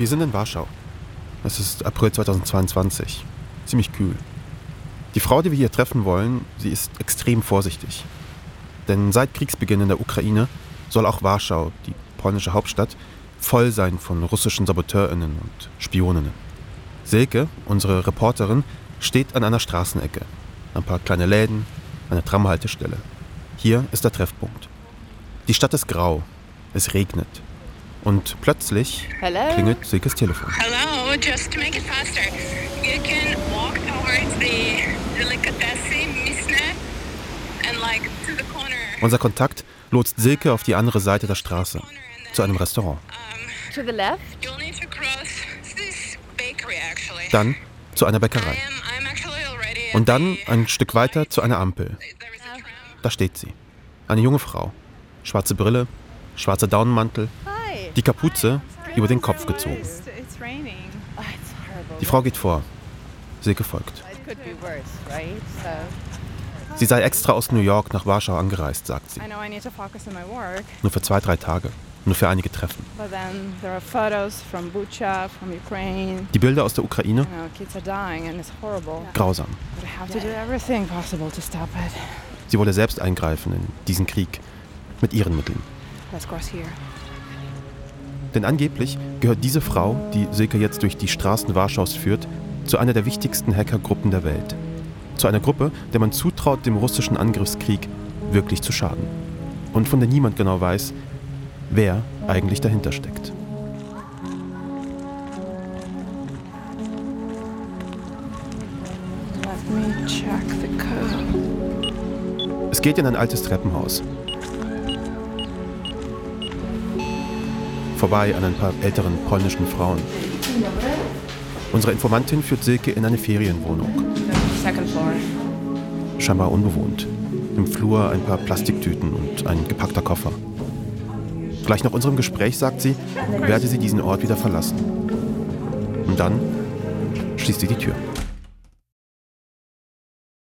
Wir sind in Warschau. Es ist April 2022. Ziemlich kühl. Die Frau, die wir hier treffen wollen, sie ist extrem vorsichtig. Denn seit Kriegsbeginn in der Ukraine soll auch Warschau, die polnische Hauptstadt, voll sein von russischen SaboteurInnen und Spioninnen. Silke, unsere Reporterin, steht an einer Straßenecke. Ein paar kleine Läden, eine Tramhaltestelle. Hier ist der Treffpunkt. Die Stadt ist grau. Es regnet. Und plötzlich Hello? klingelt Silkes Telefon. Hello, just to make it faster, you can walk towards the delicatessen Misne and like to the corner. Unser Kontakt lotst Silke auf die andere Seite der Straße, zu einem Restaurant. Um, To the left? you'll need to cross this bakery actually. Dann zu einer Bäckerei. I'm at Und dann ein Stück weiter zu einer Ampel. Da steht sie. Eine junge Frau. Schwarze Brille, schwarzer Daunenmantel, Hi. Die Kapuze über den Kopf gezogen. Die Frau geht vor. Silke folgt. Sie sei extra aus New York nach Warschau angereist, sagt sie. Nur für zwei, drei Tage. Nur für einige Treffen. Die Bilder aus der Ukraine, grausam. Sie wolle selbst eingreifen in diesen Krieg. Mit ihren Mitteln. Let's cross here. Denn angeblich gehört diese Frau, die Silke jetzt durch die Straßen Warschaus führt, zu einer der wichtigsten Hackergruppen der Welt. Zu einer Gruppe, der man zutraut, dem russischen Angriffskrieg wirklich zu schaden. Und von der niemand genau weiß, wer eigentlich dahinter steckt. Es geht in ein altes Treppenhaus. Vorbei an ein paar älteren polnischen Frauen. Unsere Informantin führt Silke in eine Ferienwohnung. Scheinbar unbewohnt. Im Flur ein paar Plastiktüten und ein gepackter Koffer. Gleich nach unserem Gespräch sagt sie, werde sie diesen Ort wieder verlassen. Und dann schließt sie die Tür.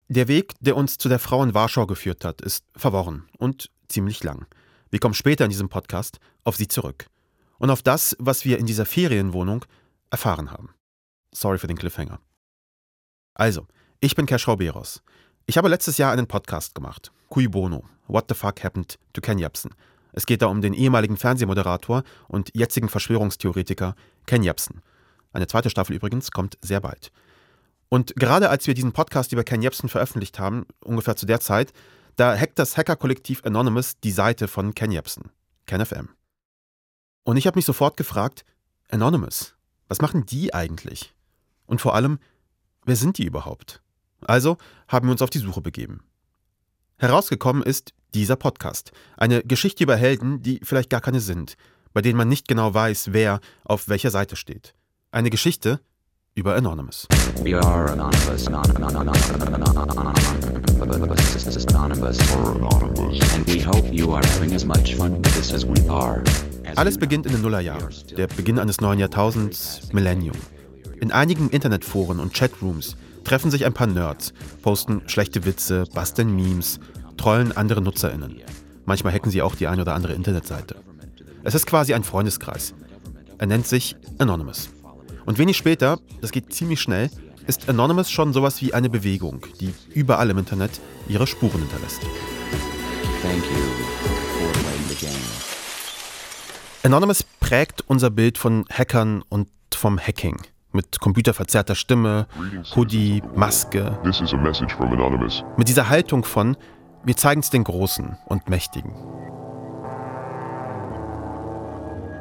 Der Weg, der uns zu der Frau in Warschau geführt hat, ist verworren und ziemlich lang. Wir kommen später in diesem Podcast auf sie zurück. Und auf das, was wir in dieser Ferienwohnung erfahren haben. Sorry für den Cliffhanger. Also, ich bin Keschrau Beros. Ich habe letztes Jahr einen Podcast gemacht. Cui Bono. What the fuck happened to Ken Jebsen? Es geht da um den ehemaligen Fernsehmoderator und jetzigen Verschwörungstheoretiker Ken Jebsen. Eine zweite Staffel übrigens kommt sehr bald. Und gerade als wir diesen Podcast über Ken Jebsen veröffentlicht haben, ungefähr zu der Zeit, da hackt das Hackerkollektiv Anonymous die Seite von Ken Jebsen, KenFM. Und ich habe mich sofort gefragt, Anonymous, was machen die eigentlich? Und vor allem, wer sind die überhaupt? Also haben wir uns auf die Suche begeben. Herausgekommen ist dieser Podcast. Eine Geschichte über Helden, die vielleicht gar keine sind, bei denen man nicht genau weiß, wer auf welcher Seite steht. Eine Geschichte über Anonymous. We are anonymous, anonymous, anonymous, anonymous, and we hope you are having as much fun with this as we are. As Alles beginnt in den Nullerjahren, der Beginn eines neuen Jahrtausends, Millennium. In einigen Internetforen und Chatrooms treffen sich ein paar Nerds, posten schlechte Witze, basteln Memes, trollen andere NutzerInnen. Manchmal hacken sie auch die eine oder andere Internetseite. Es ist quasi ein Freundeskreis. Er nennt sich Anonymous. Und wenig später, das geht ziemlich schnell, ist Anonymous schon sowas wie eine Bewegung, die überall im Internet ihre Spuren hinterlässt. Thank you for playing the game. Anonymous prägt unser Bild von Hackern und vom Hacking. Mit computerverzerrter Stimme, Hoodie, Maske. Mit dieser Haltung von, wir zeigen es den Großen und Mächtigen.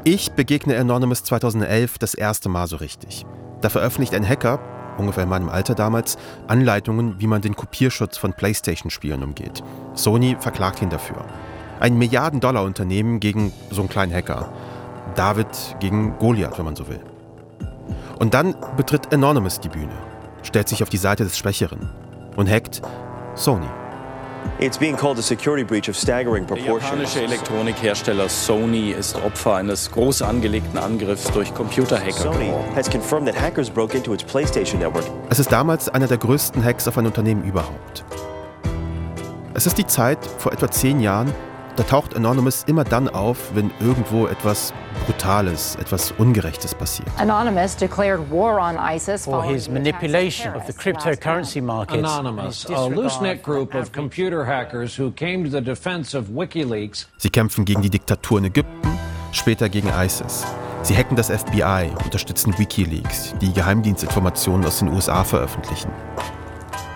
Ich begegne Anonymous 2011 das erste Mal so richtig. Da veröffentlicht ein Hacker, ungefähr in meinem Alter damals, Anleitungen, wie man den Kopierschutz von PlayStation-Spielen umgeht. Sony verklagt ihn dafür. Ein Milliarden-Dollar-Unternehmen gegen so einen kleinen Hacker. David gegen Goliath, wenn man so will. Und dann betritt Anonymous die Bühne, stellt sich auf die Seite des Schwächeren und hackt Sony. It's being called a security breach of staggering Der proportions. japanische Elektronikhersteller Sony ist Opfer eines groß angelegten Angriffs durch Computerhacker Sony geworden. has confirmed that hackers broke into its PlayStation network. Es ist damals einer der größten Hacks auf ein Unternehmen überhaupt. Es ist die Zeit vor etwa zehn Jahren, da taucht Anonymous immer dann auf, wenn irgendwo etwas Brutales, etwas Ungerechtes passiert. Anonymous declared war on ISIS for his manipulation of the cryptocurrency markets. Anonymous, a loose-knit group of computer hackers who came to the defense of WikiLeaks. Sie kämpfen gegen die Diktatur in Ägypten, später gegen ISIS. Sie hacken das FBI, unterstützen WikiLeaks, die Geheimdienstinformationen aus den USA veröffentlichen.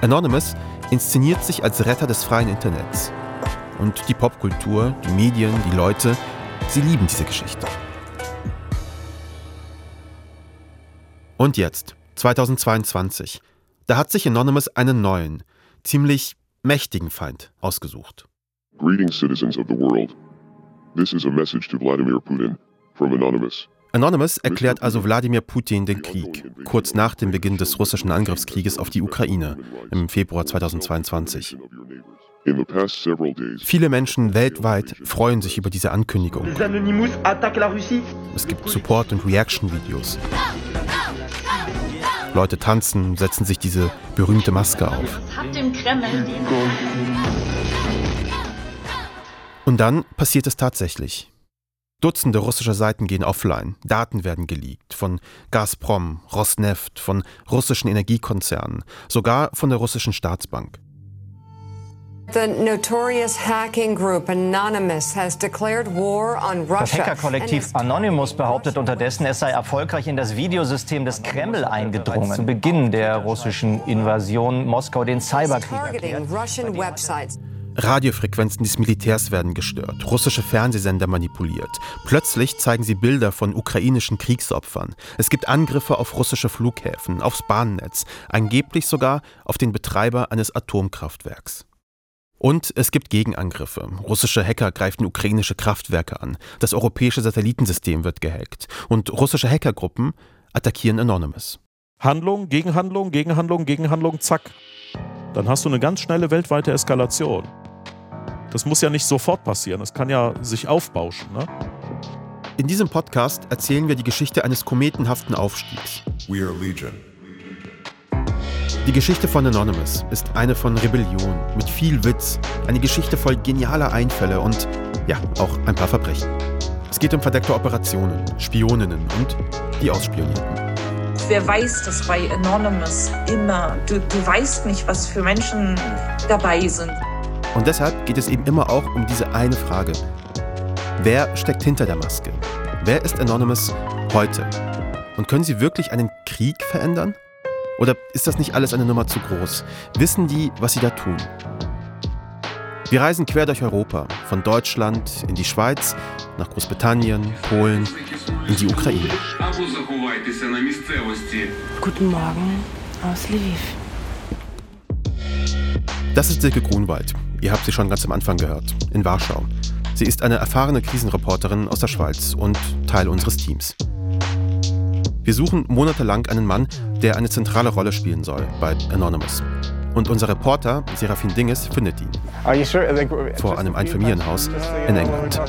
Anonymous inszeniert sich als Retter des freien Internets. Und die Popkultur, die Medien, die Leute, sie lieben diese Geschichte. Und jetzt, 2022, da hat sich Anonymous einen neuen, ziemlich mächtigen Feind ausgesucht. Greetings, citizens of the world. This is a message to Vladimir Putin from Anonymous. Anonymous erklärt also Wladimir Putin den Krieg, kurz nach dem Beginn des russischen Angriffskrieges auf die Ukraine im Februar 2022. Viele Menschen weltweit freuen sich über diese Ankündigung. Es gibt Support- und Reaction-Videos. Leute tanzen, setzen sich diese berühmte Maske auf. Und dann passiert es tatsächlich. Dutzende russische Seiten gehen offline, Daten werden geleakt von Gazprom, Rosneft, von russischen Energiekonzernen, sogar von der russischen Staatsbank. The notorious hacking group Anonymous has declared war on Russia. Das Hackerkollektiv Anonymous behauptet unterdessen, es sei erfolgreich in das Videosystem des Kreml eingedrungen. Zu Beginn der russischen Invasion Moskau den Cyberkrieg erklärt. Radiofrequenzen des Militärs werden gestört, russische Fernsehsender manipuliert. Plötzlich zeigen sie Bilder von ukrainischen Kriegsopfern. Es gibt Angriffe auf russische Flughäfen, aufs Bahnnetz, angeblich sogar auf den Betreiber eines Atomkraftwerks. Und es gibt Gegenangriffe. Russische Hacker greifen ukrainische Kraftwerke an. Das europäische Satellitensystem wird gehackt. Und russische Hackergruppen attackieren Anonymous. Handlung, Gegenhandlung, Gegenhandlung, Gegenhandlung, zack. Dann hast du eine ganz schnelle weltweite Eskalation. Das muss ja nicht sofort passieren, das kann ja sich aufbauschen. Ne? In diesem Podcast erzählen wir die Geschichte eines kometenhaften Aufstiegs. We are Legion. Die Geschichte von Anonymous ist eine von Rebellion, mit viel Witz, eine Geschichte voll genialer Einfälle und ja, auch ein paar Verbrechen. Es geht um verdeckte Operationen, Spioninnen und die Ausspionierten. Wer weiß das bei Anonymous immer? Du, du weißt nicht, was für Menschen dabei sind. Und deshalb geht es eben immer auch um diese eine Frage. Wer steckt hinter der Maske? Wer ist Anonymous heute? Und können sie wirklich einen Krieg verändern? Oder ist das nicht alles eine Nummer zu groß? Wissen die, was sie da tun? Wir reisen quer durch Europa, von Deutschland in die Schweiz, nach Großbritannien, Polen, in die Ukraine. Guten Morgen aus Lviv. Das ist Silke Grunwald. Ihr habt sie schon ganz am Anfang gehört, in Warschau. Sie ist eine erfahrene Krisenreporterin aus der Schweiz und Teil unseres Teams. Wir suchen monatelang einen Mann, der eine zentrale Rolle spielen soll bei Anonymous. Und unser Reporter, Serafin Dinges, findet ihn. Vor einem Einfamilienhaus in England.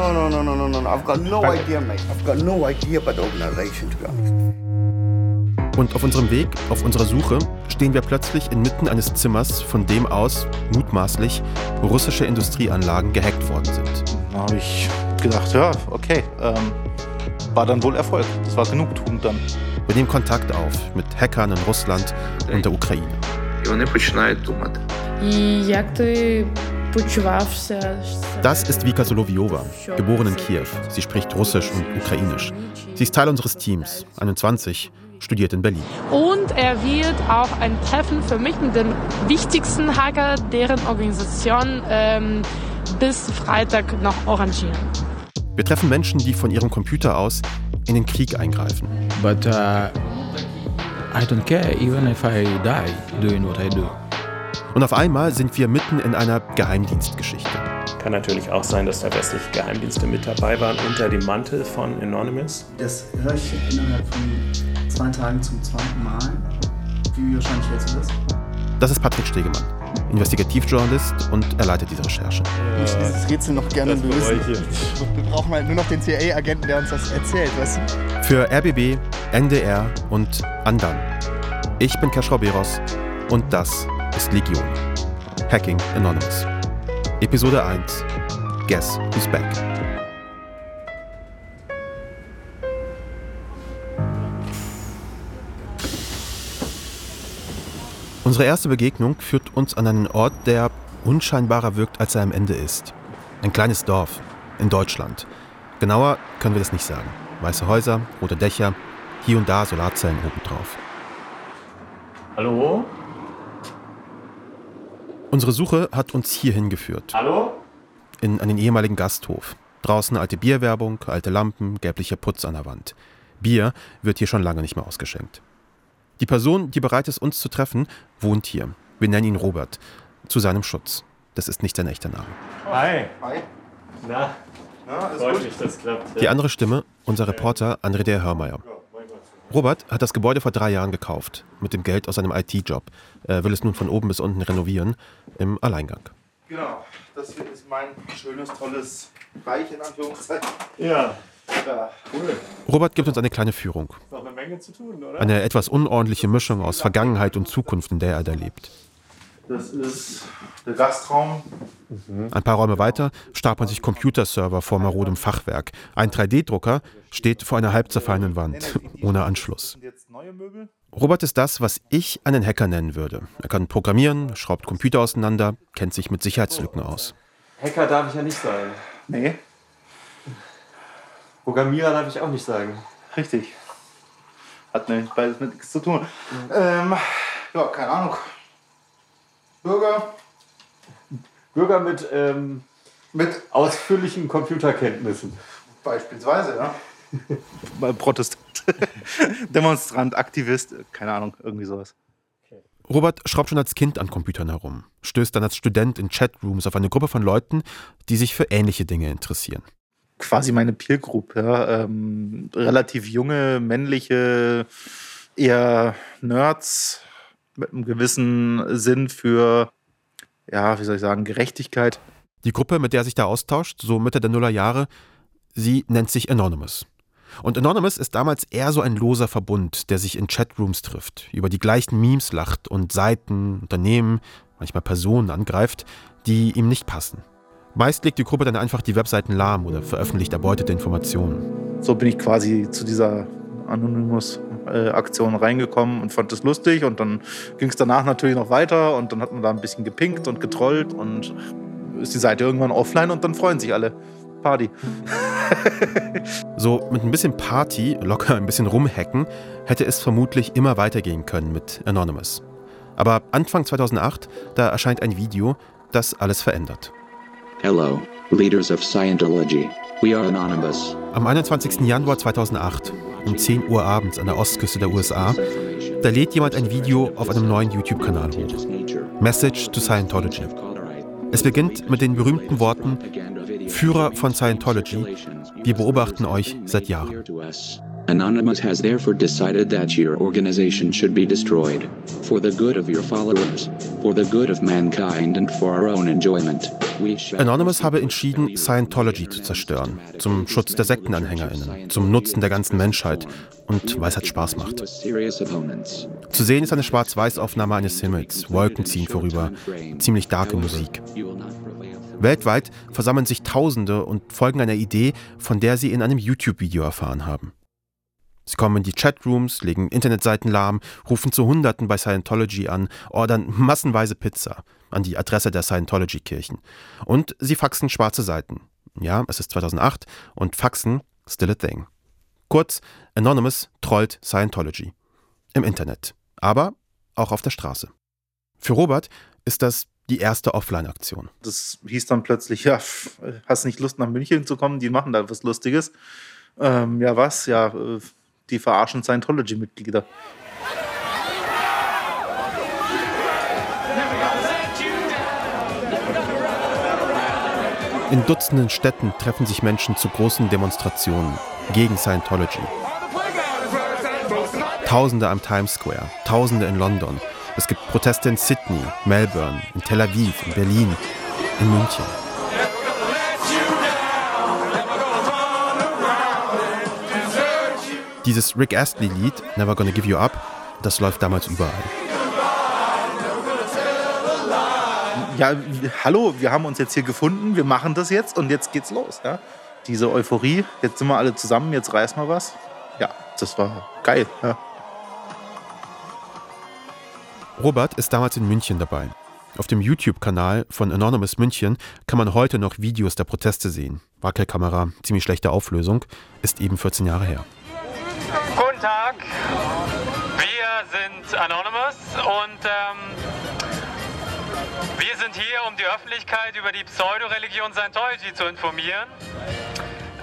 No, no, no, no, no, no. I've got no idea, mate. I've got no idea about the organization, to be honest. Und auf unserem Weg, auf unserer Suche, stehen wir plötzlich inmitten eines Zimmers, von dem aus mutmaßlich russische Industrieanlagen gehackt worden sind. Da habe ich gedacht, ja, okay, ähm, war dann wohl Erfolg. Das war Genugtuung dann. Wir nehmen Kontakt auf mit Hackern in Russland und der Ukraine. Das ist Vika Soloviova, geboren in Kiew. Sie spricht Russisch und Ukrainisch. Sie ist Teil unseres Teams, 21, studiert in Berlin. Und er wird auch ein Treffen für mich mit dem wichtigsten Hacker deren Organisation ähm, bis Freitag noch arrangieren. Wir treffen Menschen, die von ihrem Computer aus in den Krieg eingreifen. But uh, I don't care even if I die doing what I do. Und auf einmal sind wir mitten in einer Geheimdienstgeschichte. Kann natürlich auch sein, dass da westliche Geheimdienste mit dabei waren unter dem Mantel von Anonymous. Das höre ich innerhalb von zwei Tagen zum zweiten Mal. Wie wahrscheinlich hältst du das? Ist Patrick Stegemann, Investigativjournalist und er leitet diese Recherche. Ich würde dieses Rätsel noch gerne lösen. Wir brauchen halt nur noch den CIA-Agenten, der uns das erzählt, weißt du? Für RBB, NDR und Andan. Ich bin Keschrau Beros und das ist Legion. Hacking Anonymous. Episode 1. Guess Who's Back. Unsere erste Begegnung führt uns an einen Ort, der unscheinbarer wirkt, als er am Ende ist. Ein kleines Dorf in Deutschland. Genauer können wir das nicht sagen. Weiße Häuser, rote Dächer, hier und da Solarzellen obendrauf. Hallo? Unsere Suche hat uns hierhin geführt. Hallo? In einen ehemaligen Gasthof. Draußen alte Bierwerbung, alte Lampen, gelblicher Putz an der Wand. Bier wird hier schon lange nicht mehr ausgeschenkt. Die Person, die bereit ist, uns zu treffen, wohnt hier. Wir nennen ihn Robert. Zu seinem Schutz. Das ist nicht sein echter Name. Hi. Hi. Na, Na, alles freut gut? mich, das klappt. Die andere Stimme, unser Reporter André der Hörmeier. Robert hat das Gebäude vor drei Jahren gekauft, mit dem Geld aus seinem IT-Job. Er will es nun von oben bis unten renovieren, im Alleingang. Genau, das hier ist mein schönes, tolles Reich in Anführungszeichen. Ja. Cool. Robert gibt uns eine kleine Führung. Ist noch eine Menge zu tun, oder? Eine etwas unordentliche Mischung aus Vergangenheit und Zukunft, in der er da lebt. Das ist der Gastraum. Ein paar Räume weiter stapeln sich Computerserver vor marodem Fachwerk. Ein 3D-Drucker steht vor einer halb zerfallenen Wand, ohne Anschluss. Robert ist das, was ich einen Hacker nennen würde. Er kann programmieren, schraubt Computer auseinander, kennt sich mit Sicherheitslücken aus. Hacker darf ich ja nicht sagen. Nee. Programmierer darf ich auch nicht sagen. Richtig. Hat nämlich beides mit nichts zu tun. Ähm, ja, keine Ahnung. Bürger. Bürger mit, ähm, mit ausführlichen Computerkenntnissen. Beispielsweise, ja. Protestant. Demonstrant, Aktivist, keine Ahnung, irgendwie sowas. Robert schraubt schon als Kind an Computern herum, stößt dann als Student in Chatrooms auf eine Gruppe von Leuten, die sich für ähnliche Dinge interessieren. Quasi meine Peer Group, ja. Ähm, relativ junge, männliche, eher Nerds mit einem gewissen Sinn für, ja, wie soll ich sagen, Gerechtigkeit. Die Gruppe, mit der er sich da austauscht, so Mitte der Nullerjahre, sie nennt sich Anonymous. Und Anonymous ist damals eher so ein loser Verbund, der sich in Chatrooms trifft, über die gleichen Memes lacht und Seiten, Unternehmen, manchmal Personen angreift, die ihm nicht passen. Meist legt die Gruppe dann einfach die Webseiten lahm oder veröffentlicht erbeutete Informationen. So bin ich quasi zu dieser Anonymous-Aktion reingekommen und fand das lustig. Und dann ging es danach natürlich noch weiter und dann hat man da ein bisschen gepinkt und getrollt und ist die Seite irgendwann offline und dann freuen sich alle. Party. So mit ein bisschen Party, locker ein bisschen rumhacken, hätte es vermutlich immer weitergehen können mit Anonymous. Aber Anfang 2008, da erscheint ein Video, das alles verändert. Hello, leaders of Scientology. We are anonymous. Am 21. Januar 2008, um 10 Uhr abends an der Ostküste der USA, da lädt jemand ein Video auf einem neuen YouTube-Kanal hoch. Message to Scientology. Es beginnt mit den berühmten Worten Führer von Scientology, wir beobachten euch seit Jahren. Anonymous has therefore decided that your organization should be destroyed. For the good of your followers, for the good of mankind and for our own enjoyment. Anonymous habe entschieden, Scientology zu zerstören, zum Schutz der SektenanhängerInnen, zum Nutzen der ganzen Menschheit und weil es halt Spaß macht. Zu sehen ist eine Schwarz-Weiß-Aufnahme eines Himmels, Wolken ziehen vorüber, ziemlich darke Musik. Weltweit versammeln sich Tausende und folgen einer Idee, von der sie in einem YouTube-Video erfahren haben. Sie kommen in die Chatrooms, legen Internetseiten lahm, rufen zu Hunderten bei Scientology an, ordern massenweise Pizza an die Adresse der Scientology-Kirchen. Und sie faxen schwarze Seiten. Ja, es ist 2008 und Faxen still a thing. Kurz, Anonymous trollt Scientology. Im Internet. Aber auch auf der Straße. Für Robert ist das die erste Offline-Aktion. Das hieß dann plötzlich, ja, hast nicht Lust nach München zu kommen, die machen da was Lustiges. Ähm, ja, was? Ja, äh, die verarschen Scientology-Mitglieder. In Dutzenden Städten treffen sich Menschen zu großen Demonstrationen gegen Scientology. Tausende am Times Square, Tausende in London. Es gibt Proteste in Sydney, Melbourne, in Tel Aviv, in Berlin, in München. Dieses Rick Astley-Lied, Never Gonna Give You Up, das läuft damals überall. ja, hallo, wir haben uns jetzt hier gefunden, wir machen das jetzt und jetzt geht's los. Ja? Diese Euphorie, jetzt sind wir alle zusammen, jetzt reißen wir was. Ja, das war geil. Ja. Robert ist damals in München dabei. Auf dem YouTube-Kanal von Anonymous München kann man heute noch Videos der Proteste sehen. Wackelkamera, ziemlich schlechte Auflösung, ist eben 14 Jahre her. Guten Tag, wir sind Anonymous und ähm, wir sind hier, um die Öffentlichkeit über die Pseudoreligion Scientology zu informieren.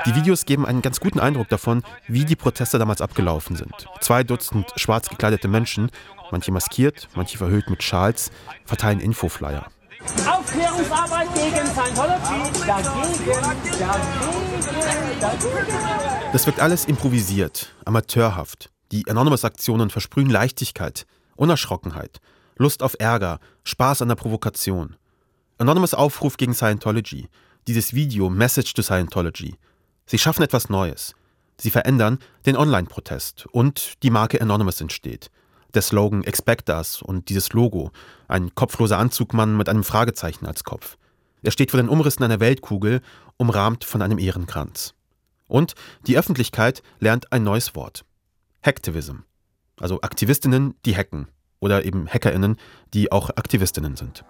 Die Videos geben einen ganz guten Eindruck davon, wie die Proteste damals abgelaufen sind. Zwei Dutzend schwarz gekleidete Menschen, manche maskiert, manche verhüllt mit Schals, verteilen Infoflyer. Aufklärungsarbeit gegen Scientology, dagegen, dagegen, dagegen. Das wirkt alles improvisiert, amateurhaft. Die Anonymous-Aktionen versprühen Leichtigkeit, Unerschrockenheit, Lust auf Ärger, Spaß an der Provokation. Anonymous Aufruf gegen Scientology, dieses Video Message to Scientology. Sie schaffen etwas Neues. Sie verändern den Online-Protest und die Marke Anonymous entsteht. Der Slogan Expect Us und dieses Logo, ein kopfloser Anzugmann mit einem Fragezeichen als Kopf. Er steht vor den Umrissen einer Weltkugel, umrahmt von einem Ehrenkranz. Und die Öffentlichkeit lernt ein neues Wort. Hacktivism. Also Aktivistinnen, die hacken. Oder eben Hackerinnen, die auch Aktivistinnen sind.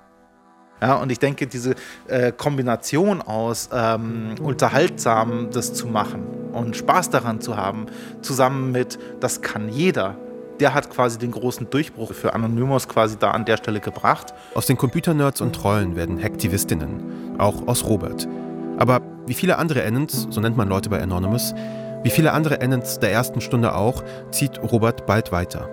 Ja, und ich denke, diese äh, Kombination aus ähm, unterhaltsam das zu machen und Spaß daran zu haben, zusammen mit das kann jeder, der hat quasi den großen Durchbruch für Anonymous quasi da an der Stelle gebracht. Aus den Computernerds und Trollen werden Hacktivistinnen, auch aus Robert. Aber wie viele andere Ennens, so nennt man Leute bei Anonymous, wie viele andere Ennens der ersten Stunde auch, zieht Robert bald weiter.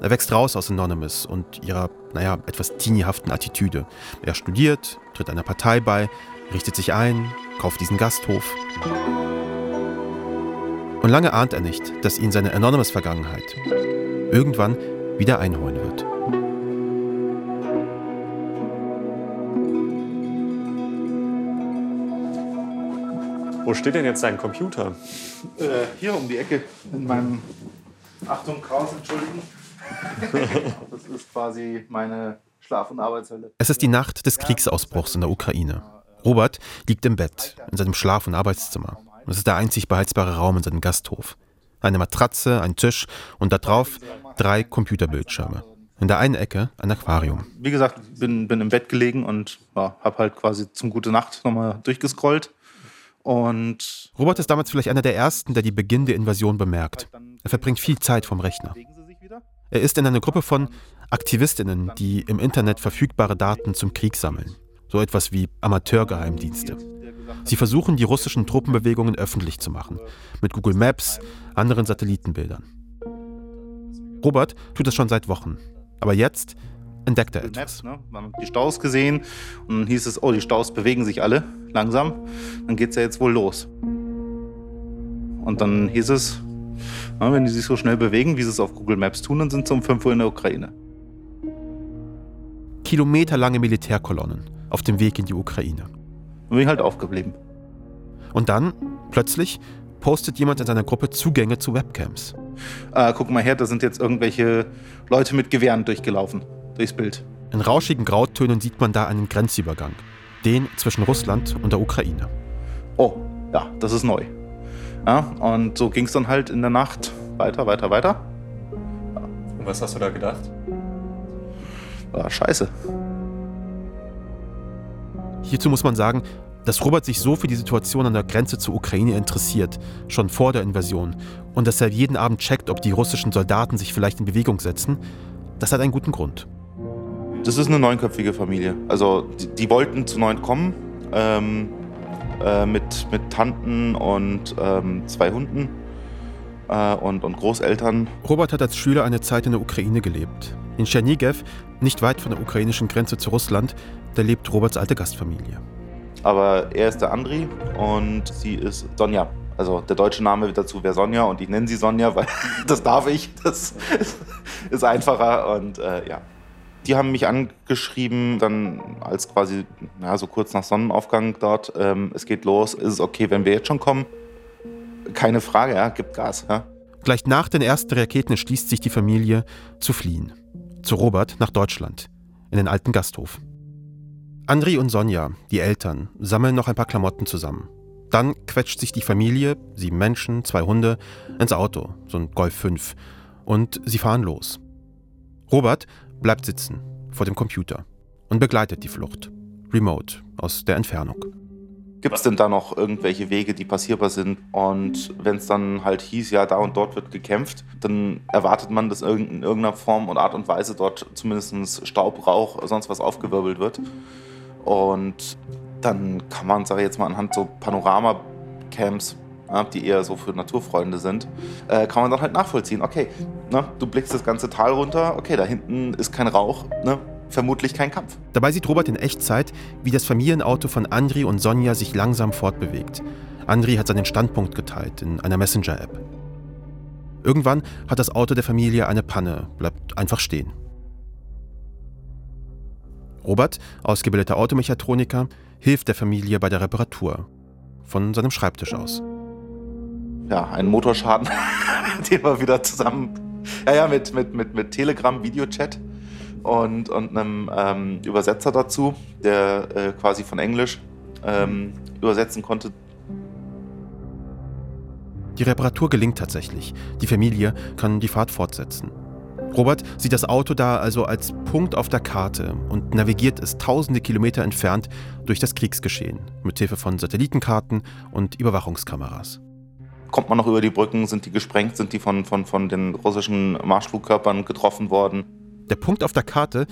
Er wächst raus aus Anonymous und ihrer, naja, etwas teeniehaften Attitüde. Er studiert, tritt einer Partei bei, richtet sich ein, kauft diesen Gasthof. Und lange ahnt er nicht, dass ihn seine Anonymous-Vergangenheit irgendwann wieder einholen wird. Wo steht denn jetzt dein Computer? Äh, hier um die Ecke in meinem Achtung, Chaos, entschuldigen. das ist quasi meine Schlaf- und Arbeitshölle. Es ist die Nacht des Kriegsausbruchs in der Ukraine. Robert liegt im Bett, in seinem Schlaf- und Arbeitszimmer. Es ist der einzig beheizbare Raum in seinem Gasthof. Eine Matratze, ein Tisch und darauf drei Computerbildschirme. In der einen Ecke ein Aquarium. Wie gesagt, bin, bin im Bett gelegen und ja, habe halt quasi zum Gute Nacht nochmal durchgescrollt. Und Robert ist damals vielleicht einer der ersten, der die Beginn der Invasion bemerkt. Er verbringt viel Zeit vom Rechner. Er ist in einer Gruppe von Aktivistinnen, die im Internet verfügbare Daten zum Krieg sammeln. So etwas wie Amateurgeheimdienste. Sie versuchen, die russischen Truppenbewegungen öffentlich zu machen. Mit Google Maps, anderen Satellitenbildern. Robert tut das schon seit Wochen. Aber jetzt entdeckt er etwas. Ne? Man hat die Staus gesehen und dann hieß es, oh, die Staus bewegen sich alle langsam. Dann geht es ja jetzt wohl los. Und dann hieß es, na, wenn die sich so schnell bewegen, wie sie es auf Google Maps tun, dann sind sie um 5 Uhr in der Ukraine. Kilometerlange Militärkolonnen auf dem Weg in die Ukraine. Und bin ich halt aufgeblieben. Und dann, plötzlich, postet jemand in seiner Gruppe Zugänge zu Webcams. Äh, guck mal her, da sind jetzt irgendwelche Leute mit Gewehren durchgelaufen, durchs Bild. In rauschigen Grautönen sieht man da einen Grenzübergang. Den zwischen Russland und der Ukraine. Oh, ja, das ist neu. Ja, und so ging es dann halt in der Nacht weiter, weiter, weiter. Ja. Und was hast du da gedacht? War scheiße. Hierzu muss man sagen, dass Robert sich so für die Situation an der Grenze zur Ukraine interessiert, schon vor der Invasion, und dass er jeden Abend checkt, ob die russischen Soldaten sich vielleicht in Bewegung setzen, das hat einen guten Grund. Das ist eine neunköpfige Familie. Also die, die wollten zu neun kommen, ähm, äh, mit, mit Tanten und ähm, zwei Hunden äh, und, und Großeltern. Robert hat als Schüler eine Zeit in der Ukraine gelebt. In Tschernigev, nicht weit von der ukrainischen Grenze zu Russland, da lebt Roberts alte Gastfamilie. Aber er ist der Andri und sie ist Sonja. Also der deutsche Name dazu wäre Sonja und ich nenne sie Sonja, weil das darf ich. Das ist einfacher und äh, ja. Die haben mich angeschrieben, dann als quasi ja, so kurz nach Sonnenaufgang dort, ähm, es geht los, ist es okay, wenn wir jetzt schon kommen? Keine Frage, ja, gibt Gas. Ja. Gleich nach den ersten Raketen entschließt sich die Familie zu fliehen. Zu Robert nach Deutschland, in den alten Gasthof. Andri und Sonja, die Eltern, sammeln noch ein paar Klamotten zusammen. Dann quetscht sich die Familie, sieben Menschen, zwei Hunde, ins Auto, so ein Golf 5, und sie fahren los. Robert bleibt sitzen vor dem Computer und begleitet die Flucht, remote, aus der Entfernung. Gibt es denn da noch irgendwelche Wege, die passierbar sind? Und wenn es dann halt hieß, ja, da und dort wird gekämpft, dann erwartet man, dass in irgendeiner Form und Art und Weise dort zumindest Staub, Rauch, sonst was aufgewirbelt wird. Und dann kann man, sage ich jetzt mal, anhand so Panorama-Camps, die eher so für Naturfreunde sind, äh, kann man dann halt nachvollziehen. Okay, ne, du blickst das ganze Tal runter, okay, da hinten ist kein Rauch, ne, vermutlich kein Kampf. Dabei sieht Robert in Echtzeit, wie das Familienauto von Andri und Sonja sich langsam fortbewegt. Andri hat seinen Standpunkt geteilt in einer Messenger-App. Irgendwann hat das Auto der Familie eine Panne, bleibt einfach stehen. Robert, ausgebildeter Automechatroniker, hilft der Familie bei der Reparatur. Von seinem Schreibtisch aus. Ja, ein Motorschaden, den wir wieder zusammen. Ja, ja, mit, mit, mit, mit Telegram, Videochat und, und einem ähm, Übersetzer dazu, der äh, quasi von Englisch ähm, übersetzen konnte. Die Reparatur gelingt tatsächlich. Die Familie kann die Fahrt fortsetzen. Robert sieht das Auto da also als Punkt auf der Karte und navigiert es tausende Kilometer entfernt durch das Kriegsgeschehen mit Hilfe von Satellitenkarten und Überwachungskameras. Kommt man noch über die Brücken? Sind die gesprengt? Sind die von, von, von den russischen Marschflugkörpern getroffen worden? Der Punkt auf der Karte,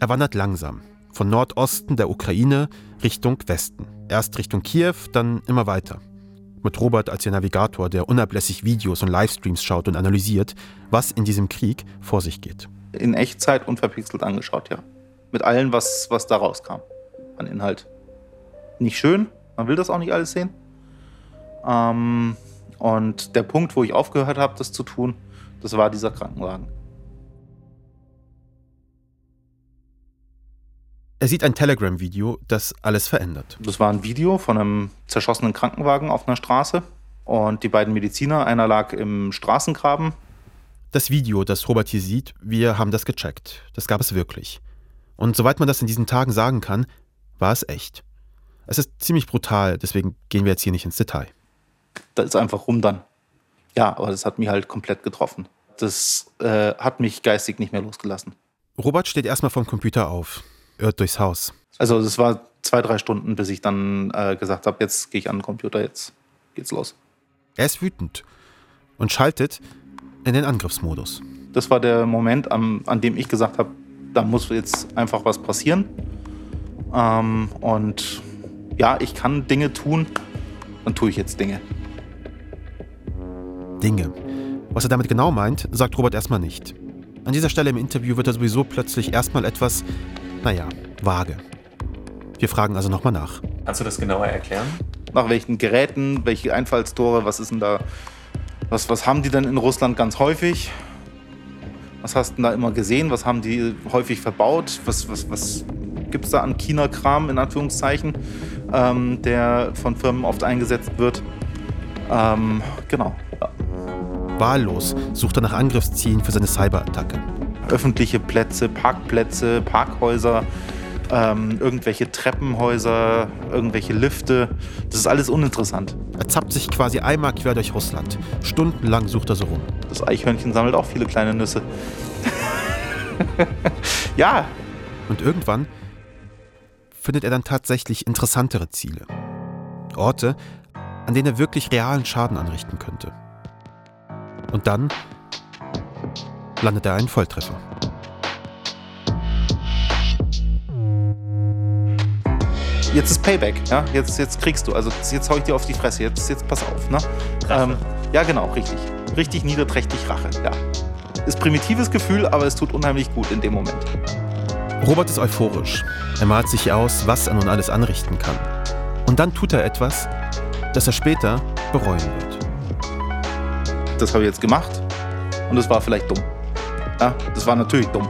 er wandert langsam. Von Nordosten der Ukraine Richtung Westen. Erst Richtung Kiew, dann immer weiter. Mit Robert als ihr Navigator, der unablässig Videos und Livestreams schaut und analysiert, was in diesem Krieg vor sich geht. In Echtzeit unverpixelt angeschaut, ja. Mit allem, was, was da rauskam an Inhalt. Nicht schön, man will das auch nicht alles sehen. Ähm, und der Punkt, wo ich aufgehört habe, das zu tun, das war dieser Krankenwagen. Er sieht ein Telegram-Video, das alles verändert. Das war ein Video von einem zerschossenen Krankenwagen auf einer Straße. Und die beiden Mediziner, einer lag im Straßengraben. Das Video, das Robert hier sieht, wir haben das gecheckt. Das gab es wirklich. Und soweit man das in diesen Tagen sagen kann, war es echt. Es ist ziemlich brutal, deswegen gehen wir jetzt hier nicht ins Detail. Da ist einfach rum dann. Ja, aber das hat mich halt komplett getroffen. Das äh, hat mich geistig nicht mehr losgelassen. Robert steht erstmal vom Computer auf irrt durchs Haus. Also es war zwei, drei Stunden, bis ich dann äh, gesagt habe, jetzt gehe ich an den Computer, jetzt geht's los. Er ist wütend und schaltet in den Angriffsmodus. Das war der Moment, an, an dem ich gesagt habe, da muss jetzt einfach was passieren. Ähm, und ja, ich kann Dinge tun, dann tue ich jetzt Dinge. Dinge. Was er damit genau meint, sagt Robert erstmal nicht. An dieser Stelle im Interview wird er sowieso plötzlich erstmal etwas naja, vage. Wir fragen also nochmal nach. Kannst du das genauer erklären? Nach welchen Geräten, welche Einfallstore, was ist denn da, was, was haben die denn in Russland ganz häufig? Was hast du denn da immer gesehen? Was haben die häufig verbaut? Was, was, was gibt es da an China-Kram, in Anführungszeichen, ähm, der von Firmen oft eingesetzt wird? Ähm, genau. Ja. Wahllos sucht er nach Angriffszielen für seine Cyberattacke öffentliche Plätze, Parkplätze, Parkhäuser, ähm, irgendwelche Treppenhäuser, irgendwelche Lifte. Das ist alles uninteressant. Er zappt sich quasi einmal quer durch Russland. Stundenlang sucht er so rum. Das Eichhörnchen sammelt auch viele kleine Nüsse. ja. Und irgendwann findet er dann tatsächlich interessantere Ziele. Orte, an denen er wirklich realen Schaden anrichten könnte. Und dann landet er einen Volltreffer. Jetzt ist Payback, ja? Jetzt, jetzt kriegst du, also jetzt hau ich dir auf die Fresse, jetzt, jetzt pass auf, ne? Ähm, ja, genau, richtig. Richtig niederträchtig Rache, ja. Ist primitives Gefühl, aber es tut unheimlich gut in dem Moment. Robert ist euphorisch. Er malt sich aus, was er nun alles anrichten kann. Und dann tut er etwas, das er später bereuen wird. Das habe ich jetzt gemacht und es war vielleicht dumm. Ja, das war natürlich dumm.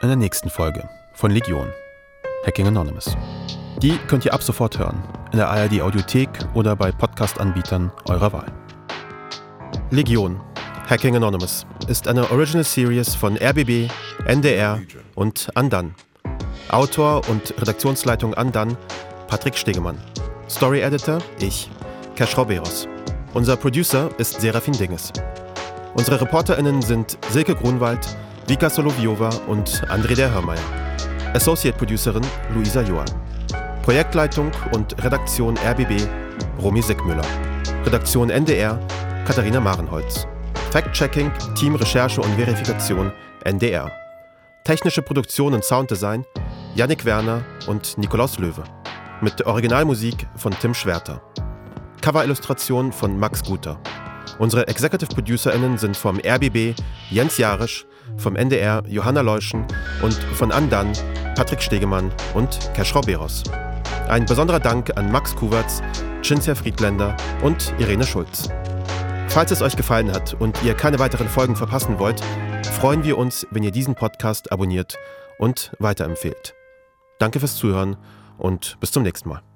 In der nächsten Folge von Legion, Hacking Anonymous. Die könnt ihr ab sofort hören, in der ARD Audiothek oder bei Podcast-Anbietern eurer Wahl. Legion, Hacking Anonymous ist eine Original Series von RBB, NDR und Andan. Autor und Redaktionsleitung an dann Patrick Stegemann. Story Editor ich, Cash Roberos. Unser Producer ist Serafin Dinges. Unsere ReporterInnen sind Silke Grunwald, Vika Soloviova und André der Hörmeier. Associate Producerin Luisa Joa. Projektleitung und Redaktion RBB Romy Sickmüller. Redaktion NDR Katharina Marenholz. Fact-Checking, Team Recherche und Verifikation NDR. Technische Produktion und Sounddesign Yannick Werner und Nikolaus Löwe. Mit Originalmusik von Tim Schwerter. Coverillustration von Max Guter. Unsere Executive ProducerInnen sind vom RBB Jens Jarisch, vom NDR Johanna Leuschen und von Andan Patrick Stegemann und Keschrau Beros. Ein besonderer Dank an Max Kuwertz, Cinzia Friedländer und Irene Schulz. Falls es euch gefallen hat und ihr keine weiteren Folgen verpassen wollt, freuen wir uns, wenn ihr diesen Podcast abonniert und weiterempfehlt. Danke fürs Zuhören und bis zum nächsten Mal.